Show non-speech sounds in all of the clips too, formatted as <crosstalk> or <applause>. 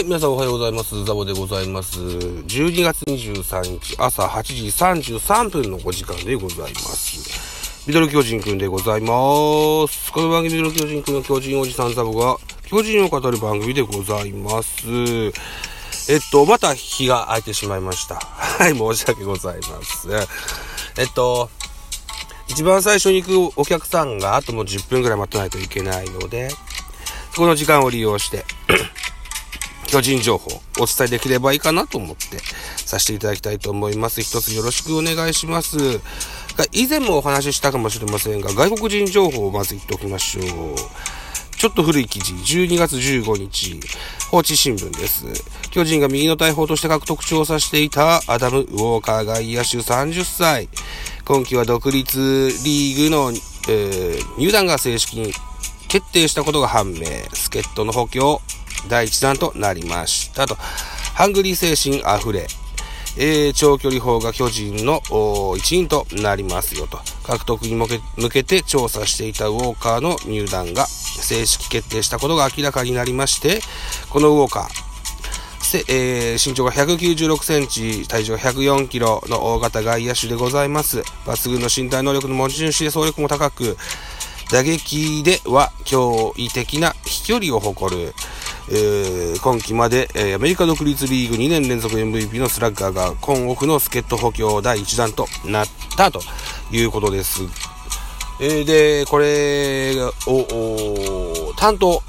はい、皆さんおはようございます。ザボでございます。12月23日朝8時33分のお時間でございます。ミドル巨人くんでございます。この番組ミドル巨人くんの巨人おじさんザボが巨人を語る番組でございます。えっと、また日が空いてしまいました。はい、申し訳ございません。えっと、一番最初に行くお客さんがあともう10分ぐらい待たないといけないので、そこの時間を利用して巨人情報お伝えできればいいかなと思ってさせていただきたいと思います。一つよろしくお願いします。以前もお話ししたかもしれませんが、外国人情報をまず言っておきましょう。ちょっと古い記事、12月15日、放置新聞です。巨人が右の大砲として獲得調査していたアダム・ウォーカー外野手30歳。今季は独立リーグの、えー、入団が正式に決定したことが判明。助っ人の補強、第1弾となりましたと。ハングリー精神あふれ、えー、長距離砲が巨人の一員となりますよと。獲得に向けて調査していたウォーカーの入団が正式決定したことが明らかになりまして、このウォーカー、えー、身長が196センチ、体重が104キロの大型外野手でございます。抜群の身体能力の持ち主で走力も高く、打撃では驚異的な飛距離を誇る、えー、今季まで、えー、アメリカ独立リーグ2年連続 MVP のスラッガーが今オフの助っ人補強第1弾となったということです。えー、で、これを、担当、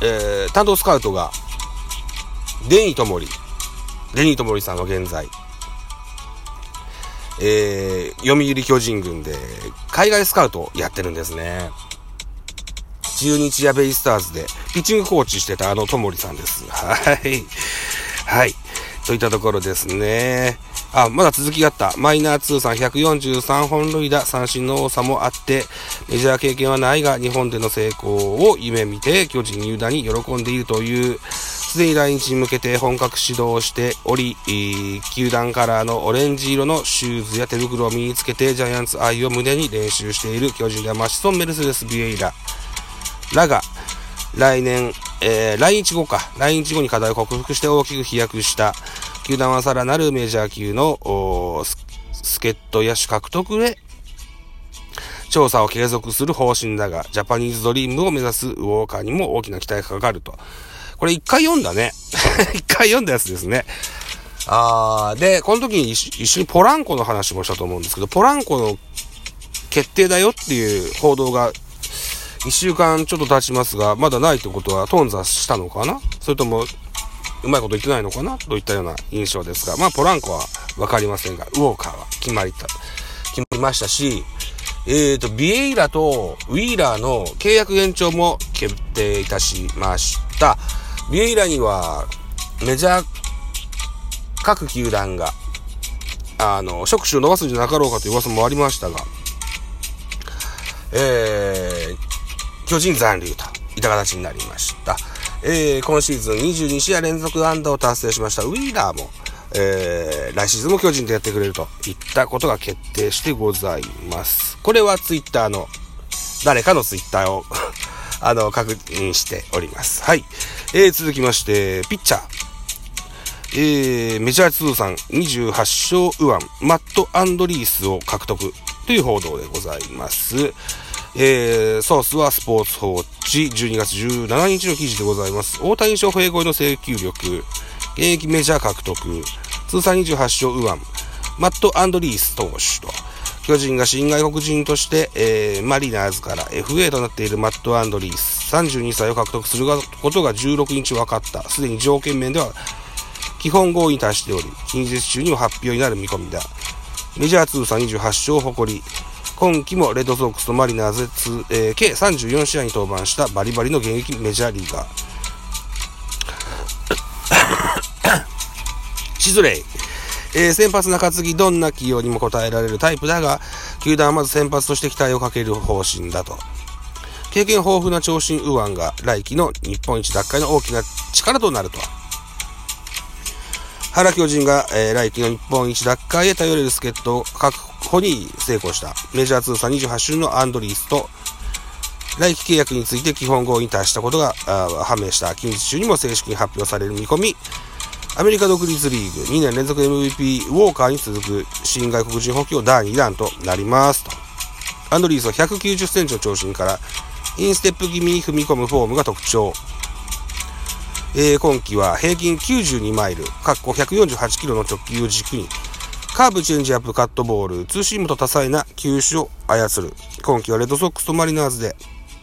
えー、担当スカウトが、デニートモリ。デニートモリさんは現在、えー、読売巨人軍で海外スカウトやってるんですね。中日やベイスターズでピッチングコーチしてたあのともりさんです。はい。はい。といったところですね。あ、まだ続きがあった。マイナー通算143本塁打、三振の多さもあって、メジャー経験はないが、日本での成功を夢見て、巨人入団に喜んでいるという、すでに来日に向けて本格指導しており、球団カラーのオレンジ色のシューズや手袋を身につけて、ジャイアンツ愛を胸に練習している巨人ではマシソン・メルセデス・ビエイラ。らが、来年、えー、来日後か、来日後に課題を克服して大きく飛躍した、球団はさらなるメジャー級の助っ人野手獲得へ、調査を継続する方針だが、ジャパニーズドリームを目指すウォーカーにも大きな期待がかかると。これ一回読んだね。<laughs> 一回読んだやつですね。あー、で、この時に一緒にポランコの話もしたと思うんですけど、ポランコの決定だよっていう報道が1週間ちょっと経ちますが、まだないってことは頓挫したのかな？それとも、うまいこと言ってないのかな？といったような印象ですが、まあ、ポランコはわかりませんが、ウォーカーは決まりた、決まりましたし、えーと、ビエイラとウィーラーの契約延長も決定いたしました。ビエイラには、メジャー各球団が、あの、触手を伸ばすんじゃなかろうかという噂もありましたが、えー、巨人残留といった形になりました。えー、今シーズン22試合連続安打を達成しましたウィーラーも、えー、来シーズンも巨人でやってくれるといったことが決定してございます。これはツイッターの、誰かのツイッターを <laughs> あの、確認しております。はい。えー、続きまして、ピッチャー。えー、メジャー通算28勝右腕、マット・アンドリースを獲得という報道でございます。えー、ソースはスポーツ報知、12月17日の記事でございます。大谷翔平超えの制球力、現役メジャー獲得、通算28勝右腕、マット・アンドリース投手と、巨人が新外国人として、えー、マリナーズから FA となっているマット・アンドリース、32歳を獲得することが16日分かった。すでに条件面では基本合意に達しており、近日中にも発表になる見込みだ。メジャー通算28勝を誇り、今季もレッドソックスとマリナーズで、えー、計34試合に登板したバリバリの現役メジャーリーガー。シズレイ。えー、先発中継ぎどんな起用にも応えられるタイプだが、球団はまず先発として期待をかける方針だと。経験豊富な長身右腕が来季の日本一奪回の大きな力となると。原巨人が、えー、来季の日本一奪回へ頼れる助っ人を確保こに成功した。メジャー通算28周のアンドリースと、来期契約について基本合意に達したことが判明した近日中にも正式に発表される見込み。アメリカ独立リーグ2年連続 MVP ウォーカーに続く新外国人補強第2弾となりますと。アンドリースは190センチの長身からインステップ気味に踏み込むフォームが特徴。えー、今季は平均92マイル、かっこ148キロの直球を軸に、カーブ、チェンジアップ、カットボール、ツーシームと多彩な球種を操る。今季はレッドソックスとマリナーズで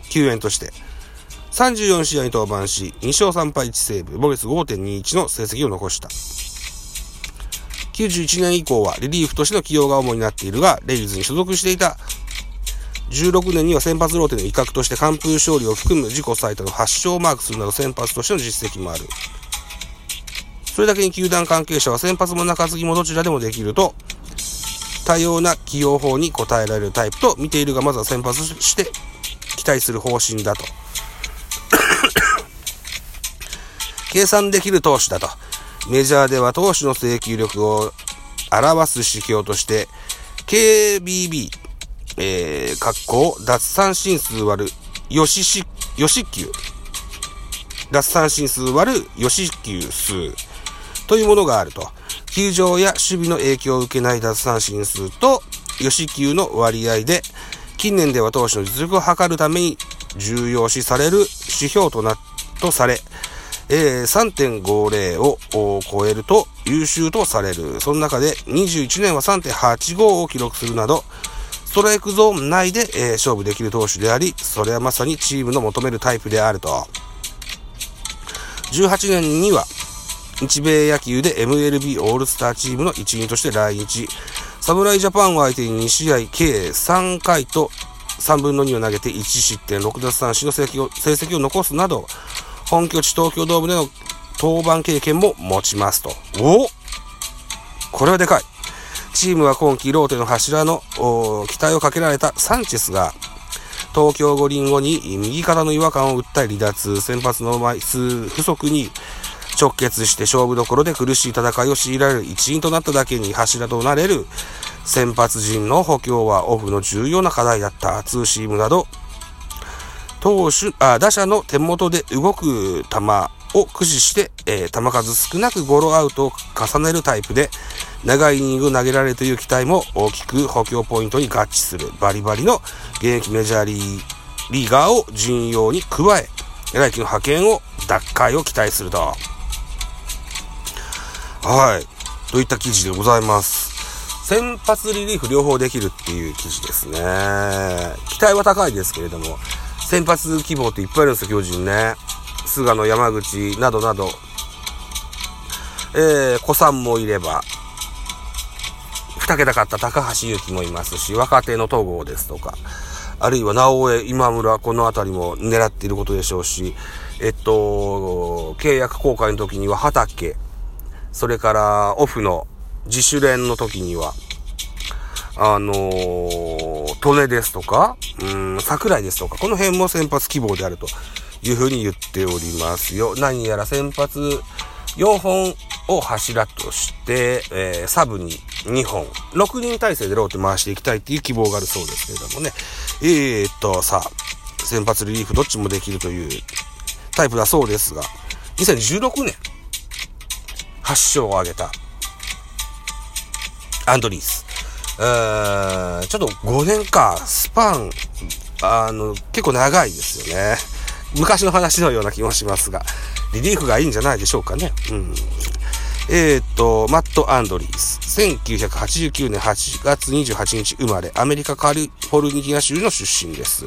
救援として、34試合に登板し、2勝3敗1セーブ、ボレス5.21の成績を残した。91年以降はリリーフとしての起用が主になっているが、レイズに所属していた16年には先発ローテの威嚇として完封勝利を含む自己最多の8勝をマークするなど先発としての実績もある。それだけに球団関係者は先発も中継ぎもどちらでもできると、多様な起用法に応えられるタイプと見ているが、まずは先発して期待する方針だと。<coughs> 計算できる投手だと。メジャーでは投手の制球力を表す指標として、KBB、えー、格好、奪三振数割る、よしし、よし球。奪三振数割る、よし球数。というものがあると。球場や守備の影響を受けない奪三振数と、よし球の割合で、近年では投手の実力を測るために重要視される指標とな、とされ、えー、3.50を超えると優秀とされる。その中で21年は3.85を記録するなど、ストライクゾーン内で、えー、勝負できる投手であり、それはまさにチームの求めるタイプであると。18年には、日米野球で MLB オールスターチームの一員として来日。侍ジャパンを相手に2試合計3回と3分の2を投げて1失点6奪三振の成績を成績を残すなど、本拠地東京ドームでの登板経験も持ちますと。おこれはでかい。チームは今季ローテの柱の期待をかけられたサンチェスが、東京五輪後に右肩の違和感を訴え離脱、先発の枚数不足に直結して勝負どころで苦しい戦いを強いられる一員となっただけに柱となれる先発陣の補強はオフの重要な課題だった。ツーシームなど、投手、あ、打者の手元で動く球を駆使して、えー、球数少なくゴロアウトを重ねるタイプで、長いイニング投げられるという期待も大きく補強ポイントに合致するバリバリの現役メジャーリーリーガーを陣容に加え、来季の派遣を奪回を期待すると。はい。といった記事でございます。先発リリーフ両方できるっていう記事ですね。期待は高いですけれども、先発希望っていっぱいあるんですよ、巨人ね。菅野、山口などなど。えー、子さんもいれば、二桁勝った高橋祐希もいますし、若手の戸郷ですとか、あるいは直江、今村、この辺りも狙っていることでしょうし、えっと、契約公開の時には畑、それからオフの自主練の時には、あのー、利根ですとか、うん、桜井ですとか、この辺も先発希望であるというふうに言っておりますよ。何やら先発4本を柱として、えー、サブに2本、6人体制でローテ回していきたいっていう希望があるそうですけれどもね。えー、っと、さあ、先発リリーフどっちもできるというタイプだそうですが、2016年、勝を挙げた、アンドリース。ー、ちょっと5年か、スパン、あの、結構長いですよね。昔の話のような気もしますが、リリーフがいいんじゃないでしょうかね。うん。えー、っと、マット・アンドリース。1989年8月28日生まれ、アメリカカリフォルニア州の出身です。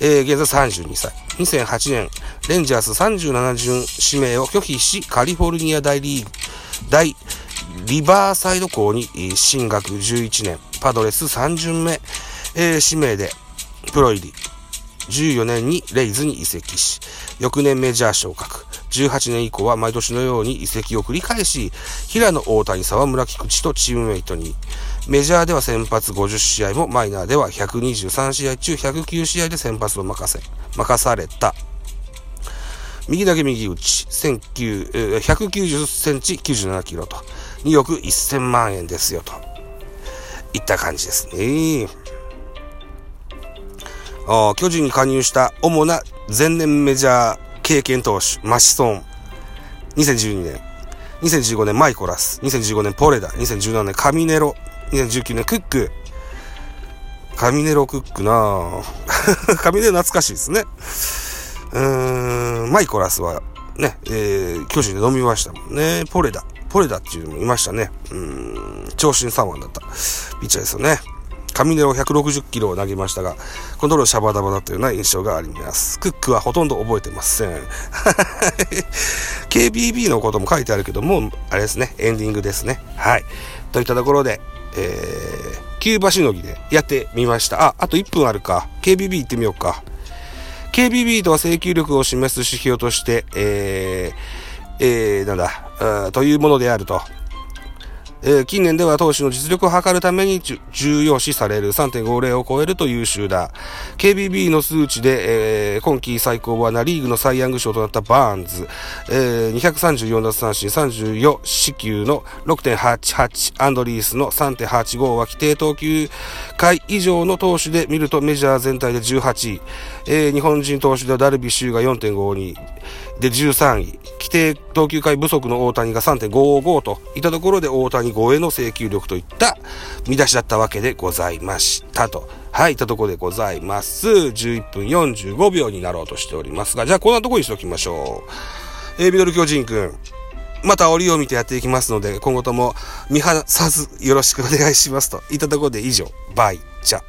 えー、現在32歳。2008年、レンジャース37巡指名を拒否し、カリフォルニア大リーグ、大リバーサイド校に進学11年、パドレス3巡目、えー、指名でプロ入り。14年にレイズに移籍し、翌年メジャー昇格。18年以降は毎年のように移籍を繰り返し、平野大谷、沢村菊池とチームメイトに、メジャーでは先発50試合も、マイナーでは123試合中109試合で先発を任せ、任された。右投げ右打ち、190センチ97キロと、2億1000万円ですよと。いった感じですね。巨人に加入した主な前年メジャー経験投手、マシソン。2012年。2015年マイコラス。2015年ポレダ。2017年カミネロ。2019年クック。カミネロクックなぁ。カミネロ懐かしいですね。うーん、マイコラスはね、えー、巨人で飲みましたもんね。ポレダ。ポレダっていうのもいましたね。うん、長身3腕だったピッチャーですよね。カミネロ160キロを投げましたが、コントロールシャバダバだったような印象があります。クックはほとんど覚えてません。<laughs> KBB のことも書いてあるけども、あれですね、エンディングですね。はい。といったところで、えー、キューバしのぎでやってみました。あ、あと1分あるか。KBB 行ってみようか。KBB とは請求力を示す指標として、えー、えー、なんだ、というものであると。えー、近年では投手の実力を測るために重要視される3.50を超えると優秀だ。KBB の数値で、えー、今季最高はナリーグのサイ・ヤング賞となったバーンズ、えー、234奪三振34四球の6.88アンドリースの3.85は規定投球回以上の投手で見るとメジャー全体で18位、えー、日本人投手ではダルビッシュが4.52で13位、規定投球回不足の大谷が3.55といったところで大谷超えの制球力といった見出しだったわけでございましたと。はい、いったところでございます。11分45秒になろうとしておりますが、じゃあこんなとこにしておきましょう。えー、ミドル巨人くん。また折を見てやっていきますので、今後とも見放さずよろしくお願いしますといったところで以上、バイ、じゃ。